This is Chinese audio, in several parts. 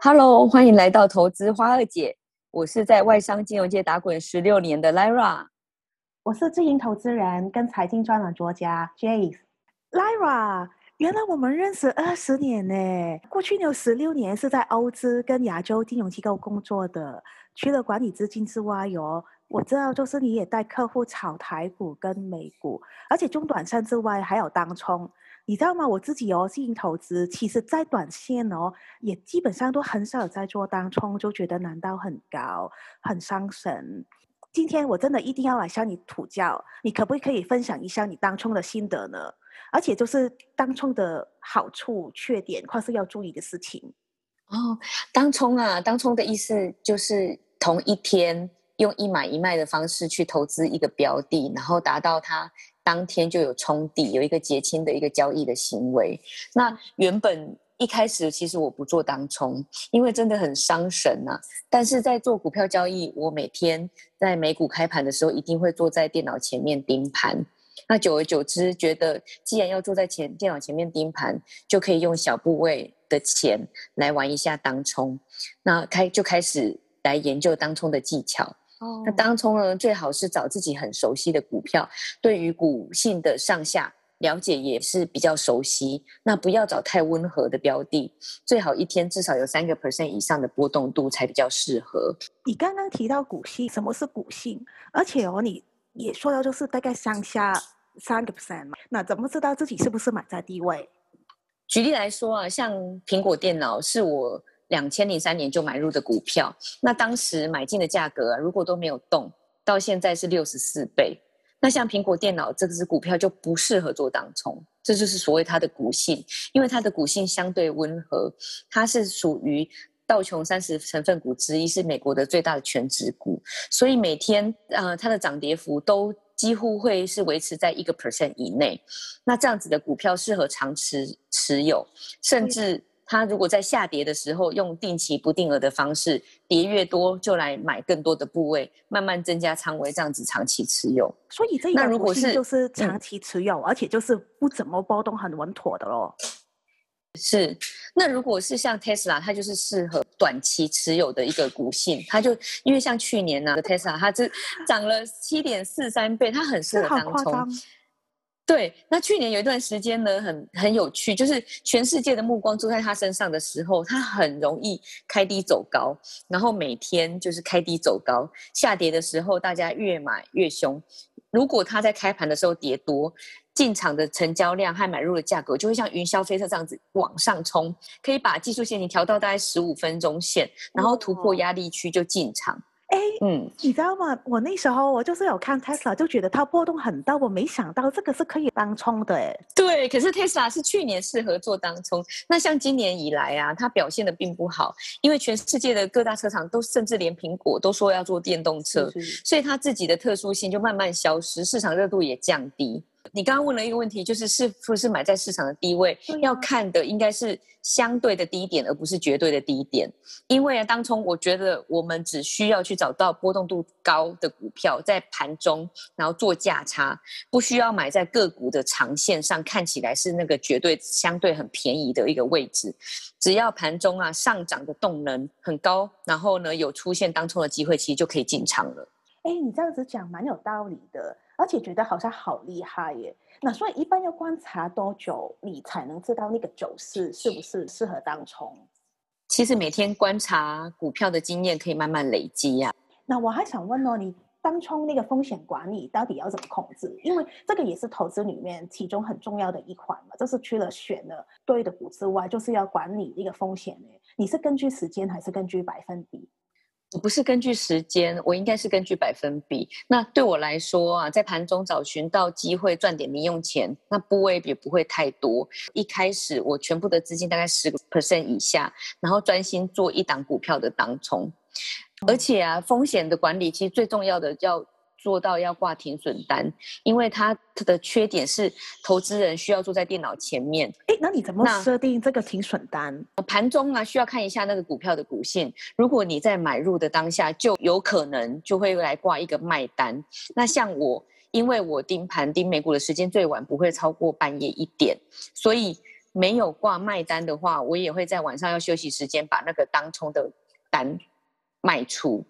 Hello，欢迎来到投资花二姐，我是在外商金融界打滚十六年的 Lyra，我是自营投资人跟财经专栏作家 Jace。Lyra，原来我们认识二十年呢，过去有十六年是在欧资跟亚洲金融机构工作的，除了管理资金之外，哟，我知道就是你也带客户炒台股跟美股，而且中短线之外还有当冲。你知道吗？我自己哦，进行投资，其实在短线哦，也基本上都很少在做当冲，就觉得难度很高，很伤神。今天我真的一定要来向你讨教，你可不可以分享一下你当冲的心得呢？而且就是当冲的好处、缺点，或是要注意的事情。哦，当冲啊，当冲的意思就是同一天用一买一卖的方式去投资一个标的，然后达到它。当天就有冲抵，有一个结清的一个交易的行为。那原本一开始其实我不做当冲，因为真的很伤神呐、但是在做股票交易，我每天在美股开盘的时候，一定会坐在电脑前面盯盘。那久而久之，觉得既然要坐在前电脑前面盯盘，就可以用小部位的钱来玩一下当冲。那开就开始来研究当冲的技巧。哦，那当冲呢，最好是找自己很熟悉的股票，对于股性的上下了解也是比较熟悉。那不要找太温和的标的，最好一天至少有三个 percent 以上的波动度才比较适合。你刚刚提到股性，什么是股性？而且哦，你也说到就是大概上下三个 percent 嘛，那怎么知道自己是不是买在低位？举例来说啊，像苹果电脑是我。两千零三年就买入的股票，那当时买进的价格啊，如果都没有动，到现在是六十四倍。那像苹果电脑这支股票就不适合做当冲，这就是所谓它的股性，因为它的股性相对温和，它是属于道琼三十成分股之一，是美国的最大的权值股，所以每天呃它的涨跌幅都几乎会是维持在一个 percent 以内。那这样子的股票适合长持持有，甚至。他如果在下跌的时候，用定期不定额的方式，跌越多就来买更多的部位，慢慢增加仓位，这样子长期持有。所以这那如果是就是长期持有，而且就是不怎么波动，很稳妥的咯。是，那如果是像 Tesla，它就是适合短期持有的一个股性，它就因为像去年呢、啊、，Tesla 它是涨了七点四三倍，它很适合当冲。对，那去年有一段时间呢，很很有趣，就是全世界的目光都在他身上的时候，他很容易开低走高，然后每天就是开低走高，下跌的时候大家越买越凶。如果他在开盘的时候跌多，进场的成交量和买入的价格就会像云霄飞车这样子往上冲，可以把技术线型调到大概十五分钟线，然后突破压力区就进场。哎，嗯，你知道吗？我那时候我就是有看 Tesla，就觉得它波动很大，我没想到这个是可以当冲的。哎，对，可是 Tesla 是去年适合做当冲，那像今年以来啊，它表现的并不好，因为全世界的各大车厂都甚至连苹果都说要做电动车，是是，所以它自己的特殊性就慢慢消失，市场热度也降低。你刚刚问了一个问题，就是是不是买在市场的低位？啊、要看的应该是相对的低点，而不是绝对的低点。因为啊，当冲我觉得我们只需要去找到波动度高的股票，在盘中然后做价差，不需要买在个股的长线上，看起来是那个绝对相对很便宜的一个位置。只要盘中啊上涨的动能很高，然后呢有出现当冲的机会，其实就可以进场了。哎，你这样子讲蛮有道理的。而且觉得好像好厉害耶，那所以一般要观察多久，你才能知道那个走势是不是适合当冲？其实每天观察股票的经验可以慢慢累积呀、啊。那我还想问哦，你当冲那个风险管理到底要怎么控制？因为这个也是投资里面其中很重要的一环嘛，就是除了选了对的股之外，就是要管理那个风险呢。你是根据时间还是根据百分比？我不是根据时间，我应该是根据百分比。那对我来说啊，在盘中找寻到机会赚点零用钱，那部位也不会太多。一开始我全部的资金大概十个 percent 以下，然后专心做一档股票的当冲。而且啊，风险的管理其实最重要的要做到要挂停损单，因为它的缺点是投资人需要坐在电脑前面。哎，那你怎么设定这个停损单？盘中啊，需要看一下那个股票的股性。如果你在买入的当下，就有可能就会来挂一个卖单。那像我，因为我盯盘盯美股的时间最晚不会超过半夜一点，所以没有挂卖单的话，我也会在晚上要休息时间把那个当冲的单卖出。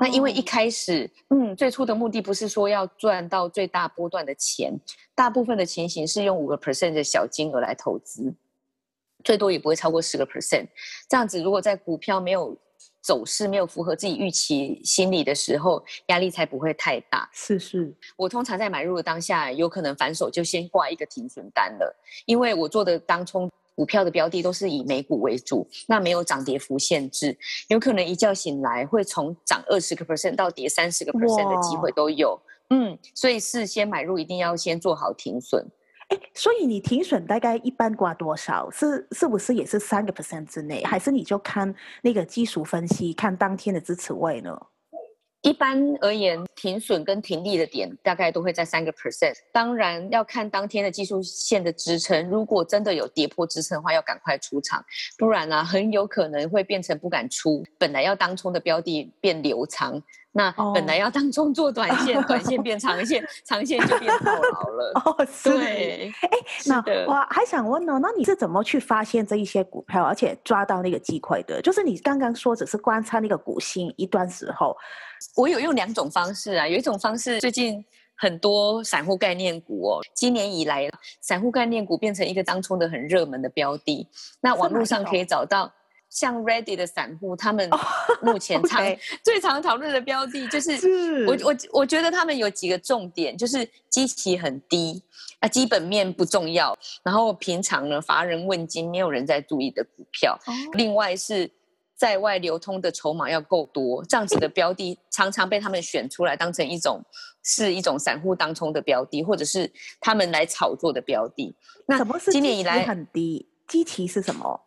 那因为一开始，嗯，最初的目的不是说要赚到最大波段的钱，大部分的情形是用五个 percent 的小金额来投资，最多也不会超过十个 percent。这样子，如果在股票没有走势没有符合自己预期心理的时候，压力才不会太大。是是，我通常在买入的当下，有可能反手就先挂一个停损单了，因为我做的当冲。股票的标的都是以美股为主，那没有涨跌幅限制，有可能一觉醒来会从涨二十个 percent 到跌三十个 percent 的机会都有。嗯，所以事先买入一定要先做好停损。哎，所以你停损大概一般挂多少？是是不是也是三个 percent 之内？还是你就看那个技术分析，看当天的支持位呢？一般而言，停损跟停利的点大概都会在三个 percent。当然要看当天的技术线的支撑，如果真的有跌破支撑的话，要赶快出场，不然呢、啊，很有可能会变成不敢出。本来要当冲的标的变流仓，那本来要当中做短线，oh. 短线变长线，长线就变套牢了。哦、oh，对。哎，那我还想问呢，那你是怎么去发现这一些股票，而且抓到那个机会的？就是你刚刚说只是观察那个股性一段时候。我有用两种方式啊，有一种方式，最近很多散户概念股哦，今年以来，散户概念股变成一个当冲的很热门的标的。那网络上可以找到像 Reddit 的散户，他们目前常、oh, okay. 最常讨论的标的就是，是我我我觉得他们有几个重点，就是基期很低啊，基本面不重要，然后平常呢乏人问津，没有人在注意的股票。Oh. 另外是。在外流通的筹码要够多，这样子的标的常常被他们选出来当成一种是一种散户当冲的标的，或者是他们来炒作的标的。那今年以来很低，基期是什么？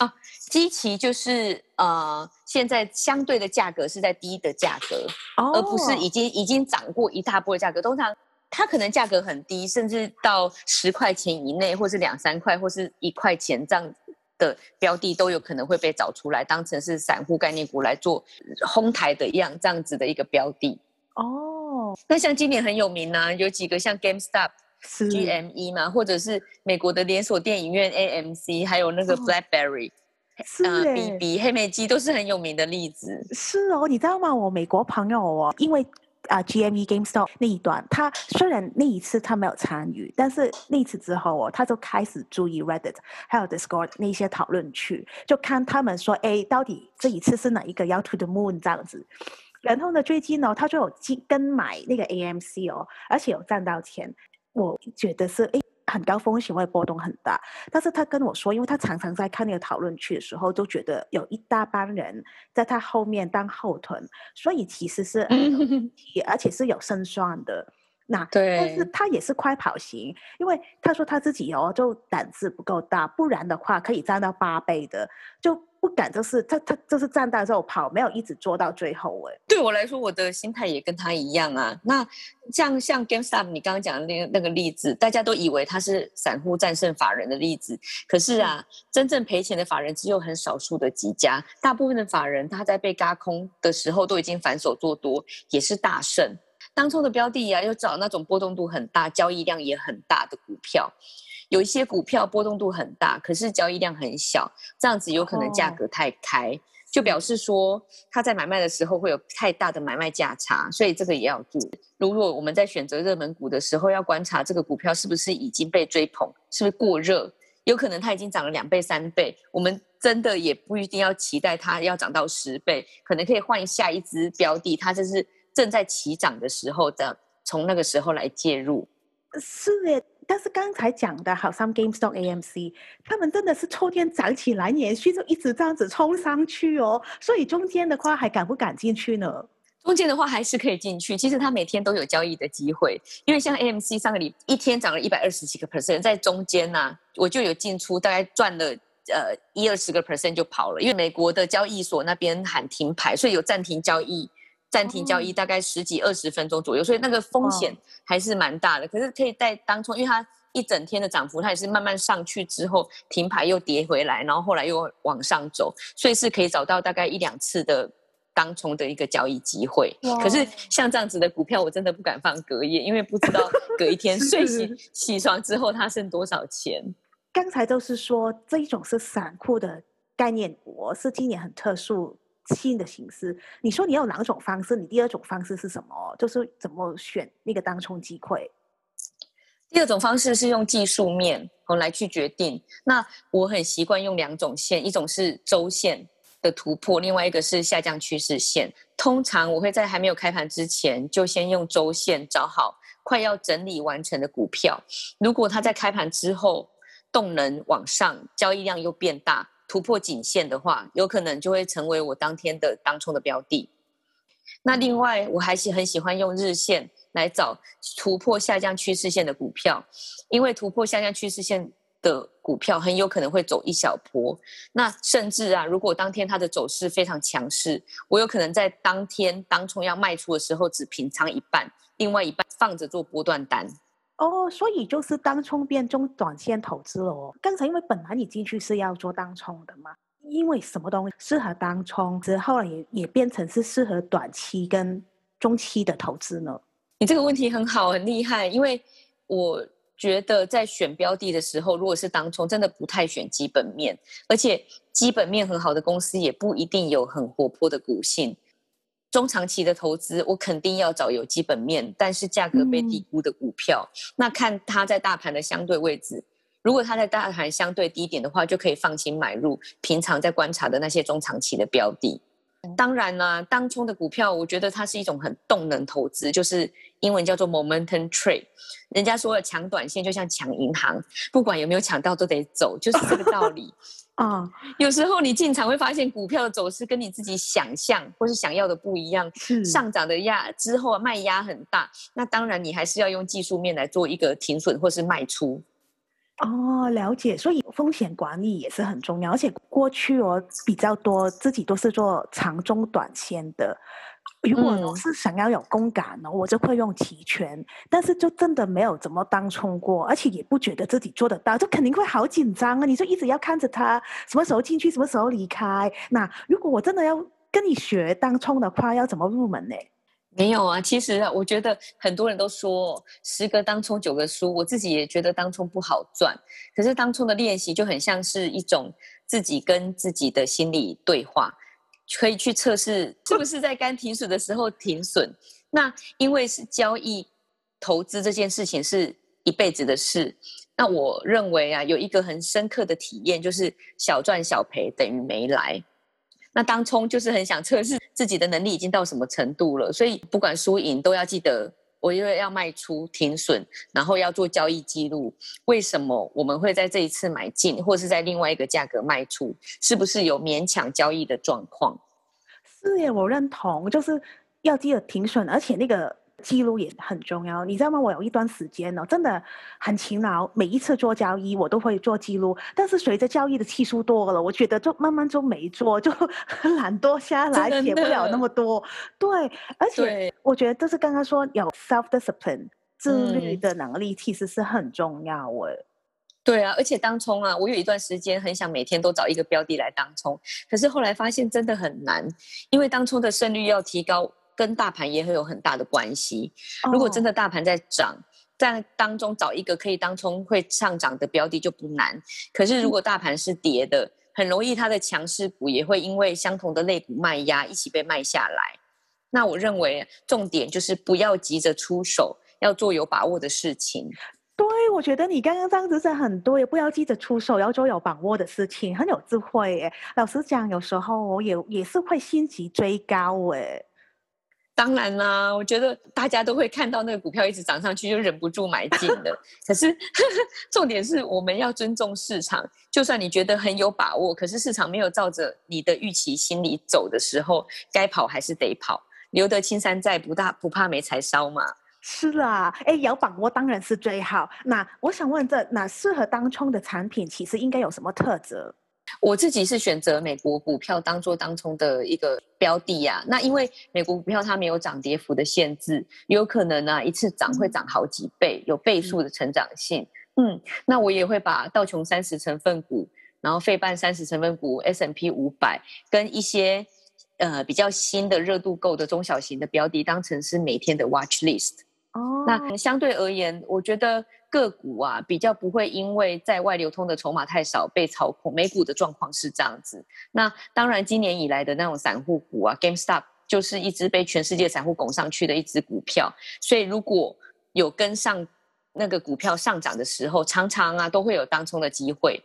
啊，基期就是呃，现在相对的价格是在低的价格，哦，而不是已经已经涨过一大波的价格。通常它可能价格很低，甚至到十块钱以内，或是两三块，或是一块钱这样。的标的都有可能会被找出来，当成是散户概念股来做哄抬的一样这样子的一个标的哦。那像今年很有名呢、啊，有几个像 GameStop、GME 嘛，或者是美国的连锁电影院 AMC，还有那个 BlackBerry、啊，BB 黑莓机都是很有名的例子。是哦，你知道吗？我美国朋友哦，因为。啊，GME GameStop 那一段，他虽然那一次他没有参与，但是那次之后哦，他就开始注意 Reddit 还有 Discord 那些讨论区，就看他们说，哎，到底这一次是哪一个要 to the moon 这样子。然后呢，最近呢，他就有跟买那个 AMC 哦，而且有赚到钱，我觉得是哎。很高风险会波动很大，但是他跟我说，因为他常常在看那个讨论区的时候，都觉得有一大帮人在他后面当后盾，所以其实是 而且是有胜算的。那对，但是他也是快跑型，因为他说他自己哦，就胆子不够大，不然的话可以站到八倍的，就不敢就是他他就是站到之后跑，没有一直做到最后哎。对我来说，我的心态也跟他一样啊。那像像 GameStop 你刚刚讲的那个那个例子，大家都以为他是散户战胜法人的例子，可是啊，真正赔钱的法人只有很少数的几家，大部分的法人他在被嘎空的时候都已经反手做多，也是大胜。当冲的标的呀、啊，要找那种波动度很大、交易量也很大的股票。有一些股票波动度很大，可是交易量很小，这样子有可能价格太开，哦、就表示说他在买卖的时候会有太大的买卖价差，所以这个也要注意。如果我们在选择热门股的时候，要观察这个股票是不是已经被追捧，是不是过热，有可能它已经涨了两倍、三倍，我们真的也不一定要期待它要涨到十倍，可能可以换下一只标的，它就是。正在起涨的时候的，从那个时候来介入，是的。但是刚才讲的，好像 GameStop、AMC，他们真的是秋天涨起来，连续就一直这样子冲上去哦。所以中间的话，还敢不敢进去呢？中间的话还是可以进去。其实它每天都有交易的机会，因为像 AMC 上个礼一天涨了一百二十几个 percent，在中间呢、啊，我就有进出，大概赚了呃一二十个 percent 就跑了。因为美国的交易所那边喊停牌，所以有暂停交易。暂停交易大概十几二十分钟左右，所以那个风险还是蛮大的。可是可以在当冲，因为它一整天的涨幅，它也是慢慢上去之后停牌又跌回来，然后后来又往上走，所以是可以找到大概一两次的当冲的一个交易机会。可是像这样子的股票，我真的不敢放隔夜，因为不知道隔一天 睡醒 起床之后它剩多少钱。刚才都是说这一种是散户的概念，我是今年很特殊新的形式。你说你要两种方式，你第二种方式是什么？就是怎么选那个当冲机会？第二种方式是用技术面我来去决定。那我很习惯用两种线，一种是周线的突破，另外一个是下降趋势线。通常我会在还没有开盘之前，就先用周线找好快要整理完成的股票。如果它在开盘之后，动能往上，交易量又变大，突破颈线的话，有可能就会成为我当天的当冲的标的。那另外，我还是很喜欢用日线来找突破下降趋势线的股票，因为突破下降趋势线的股票很有可能会走一小波。那甚至啊，如果当天它的走势非常强势，我有可能在当天当冲要卖出的时候只平仓一半，另外一半放着做波段单。哦，所以就是当冲变中短线投资了哦。刚才因为本来你进去是要做当冲的嘛，因为什么东西适合当冲，之后也也变成是适合短期跟中期的投资呢？你这个问题很好，很厉害。因为我觉得在选标的的时候，如果是当冲，真的不太选基本面，而且基本面很好的公司也不一定有很活泼的股性。中长期的投资，我肯定要找有基本面，但是价格被低估的股票。嗯、那看它在大盘的相对位置，如果它在大盘相对低点的话，就可以放心买入。平常在观察的那些中长期的标的，嗯、当然呢，当冲的股票，我觉得它是一种很动能投资，就是英文叫做 momentum trade。人家说的抢短线就像抢银行，不管有没有抢到都得走，就是这个道理。啊，有时候你进场会发现股票的走势跟你自己想象或是想要的不一样，是上涨的压之后卖压很大，那当然你还是要用技术面来做一个停损或是卖出。哦，了解，所以风险管理也是很重要，而且过去我比较多自己都是做长中短线的。如果我是想要有共感呢，我就会用提拳，但是就真的没有怎么当冲过，而且也不觉得自己做得到，就肯定会好紧张啊！你就一直要看着他什么时候进去，什么时候离开。那如果我真的要跟你学当冲的话，要怎么入门呢？没有啊，其实啊，我觉得很多人都说十个当冲九个输，我自己也觉得当冲不好赚。可是当冲的练习就很像是一种自己跟自己的心理对话。可以去测试是不是在该停损的时候停损。那因为是交易投资这件事情是一辈子的事。那我认为啊，有一个很深刻的体验，就是小赚小赔等于没来。那当冲就是很想测试自己的能力已经到什么程度了，所以不管输赢都要记得。我因为要卖出停损，然后要做交易记录。为什么我们会在这一次买进，或是在另外一个价格卖出？是不是有勉强交易的状况？是耶，我认同，就是要记得停损，而且那个。记录也很重要，你知道吗？我有一段时间呢，真的很勤劳，每一次做交易我都会做记录。但是随着交易的次数多了，我觉得就慢慢就没做，就 懒惰下来，写不了那么多。对，而且我觉得就是刚刚说有 self discipline 自律的能力，其实是很重要。我、对啊，而且当冲啊，我有一段时间很想每天都找一个标的来当冲，可是后来发现真的很难，因为当冲的胜率要提高。跟大盘也会有很大的关系。如果真的大盘在涨，在当中找一个可以当冲会上涨的标的就不难。可是如果大盘是跌的，很容易它的强势股也会因为相同的类股卖压一起被卖下来。那我认为重点就是不要急着出手，要做有把握的事情。对，我觉得你刚刚这样子是很多，也不要急着出手，要做有把握的事情，很有智慧耶。老实讲，有时候我也也是会心急追高哎。当然啦，我觉得大家都会看到那个股票一直涨上去，就忍不住买进的。可是 重点是我们要尊重市场，就算你觉得很有把握，可是市场没有照着你的预期心理走的时候，该跑还是得跑。留得青山在，不大不怕没柴烧嘛。是啊，哎，有把握当然是最好。那我想问这，这那适合当冲的产品，其实应该有什么特质？我自己是选择美国股票当做当冲的一个标的呀、啊。那因为美国股票它没有涨跌幅的限制，有可能呢、啊、一次涨会涨好几倍，有倍数的成长性。嗯，那我也会把道琼三十成分股，然后费半三十成分股，S&P 五百跟一些呃比较新的热度够的中小型的标的当成是每天的 watch list。哦，那相对而言，我觉得。个股啊，比较不会因为在外流通的筹码太少被操控。美股的状况是这样子。那当然，今年以来的那种散户股啊，GameStop 就是一只被全世界散户拱上去的一只股票。所以如果有跟上那个股票上涨的时候，常常啊都会有当冲的机会。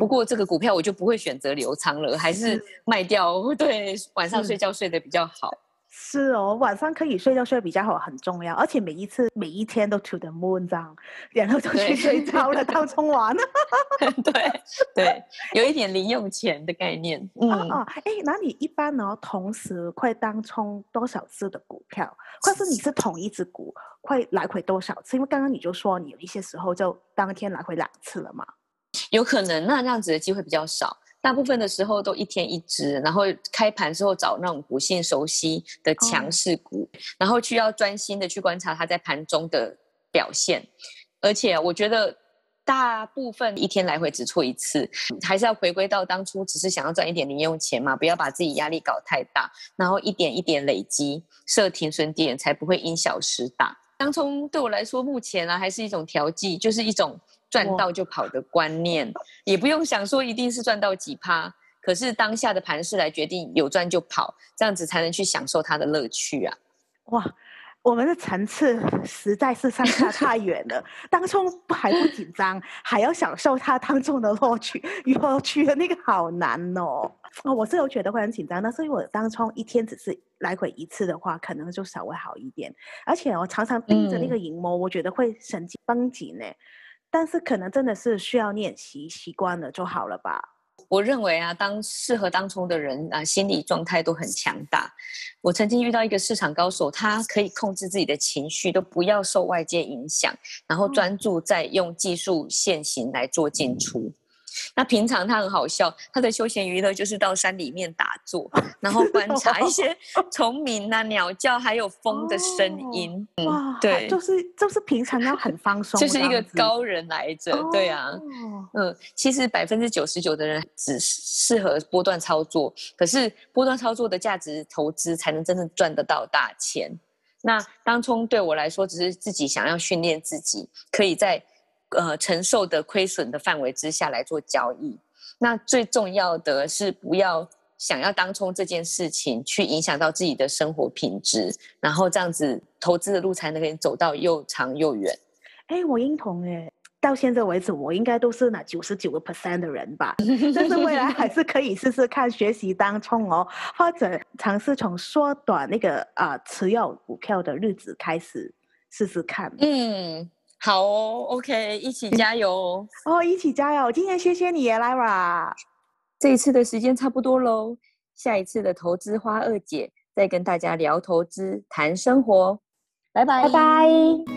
不过这个股票我就不会选择留仓了，还是卖掉。对，晚上睡觉睡得比较好。是哦，晚上可以睡觉睡比较好，很重要。而且每一次每一天都 to the moon 这样，然后就去睡觉了，当冲完了。对对，有一点零用钱的概念。嗯哦，哎，那你一般呢，同时会当冲多少次的股票？或是你是同一只股会来回多少次？因为刚刚你就说你有一些时候就当天来回两次了嘛。有可能，那这样子的机会比较少。大部分的时候都一天一支，然后开盘之后找那种股性熟悉的强势股，哦、然后需要专心的去观察它在盘中的表现。而且我觉得大部分一天来回只错一次，还是要回归到当初只是想要赚一点零用钱嘛，不要把自己压力搞太大，然后一点一点累积，设停损点才不会因小失大。当冲对我来说，目前呢、啊、还是一种调剂，就是一种。赚到就跑的观念，也不用想说一定是赚到几趴，可是当下的盘势来决定有赚就跑，这样子才能去享受它的乐趣啊！哇，我们的层次实在是相差太远了。当冲还不紧张，还要享受它当中的乐趣，乐趣的那个好难哦。哦，我是有觉得会很紧张，但是我当冲一天只是来回一次的话，可能就稍微好一点。而且我常常盯着那个荧幕，嗯、我觉得会神经绷紧呢。但是可能真的是需要练习习惯了就好了吧。我认为啊，当适合当冲的人啊，心理状态都很强大。我曾经遇到一个市场高手，他可以控制自己的情绪，都不要受外界影响，然后专注在用技术线型来做进出。嗯那平常他很好笑，他的休闲娱乐就是到山里面打坐，然后观 察一些 虫鸣啊、鸟叫，还有风的声音。哦、哇，对，就是就是平常要很放松，就是一个高人来着。哦、对啊，嗯，其实百分之九十九的人只适合波段操作，可是波段操作的价值投资才能真正赚得到大钱。那当冲对我来说，只是自己想要训练自己，可以在。呃，承受的亏损的范围之下来做交易，那最重要的是不要想要当冲这件事情去影响到自己的生活品质，然后这样子投资的路才能给你走到又长又远。哎，我认同哎，到现在为止我应该都是那九十九个 percent 的人吧，但是未来还是可以试试看学习当冲哦，或者尝试从缩短那个啊、呃、持有股票的日子开始试试看。嗯。好哦，OK，一起加油哦！哦，一起加油！今天谢谢你，Lara。这一次的时间差不多喽，下一次的投资花二姐再跟大家聊投资、谈生活，拜拜，拜拜。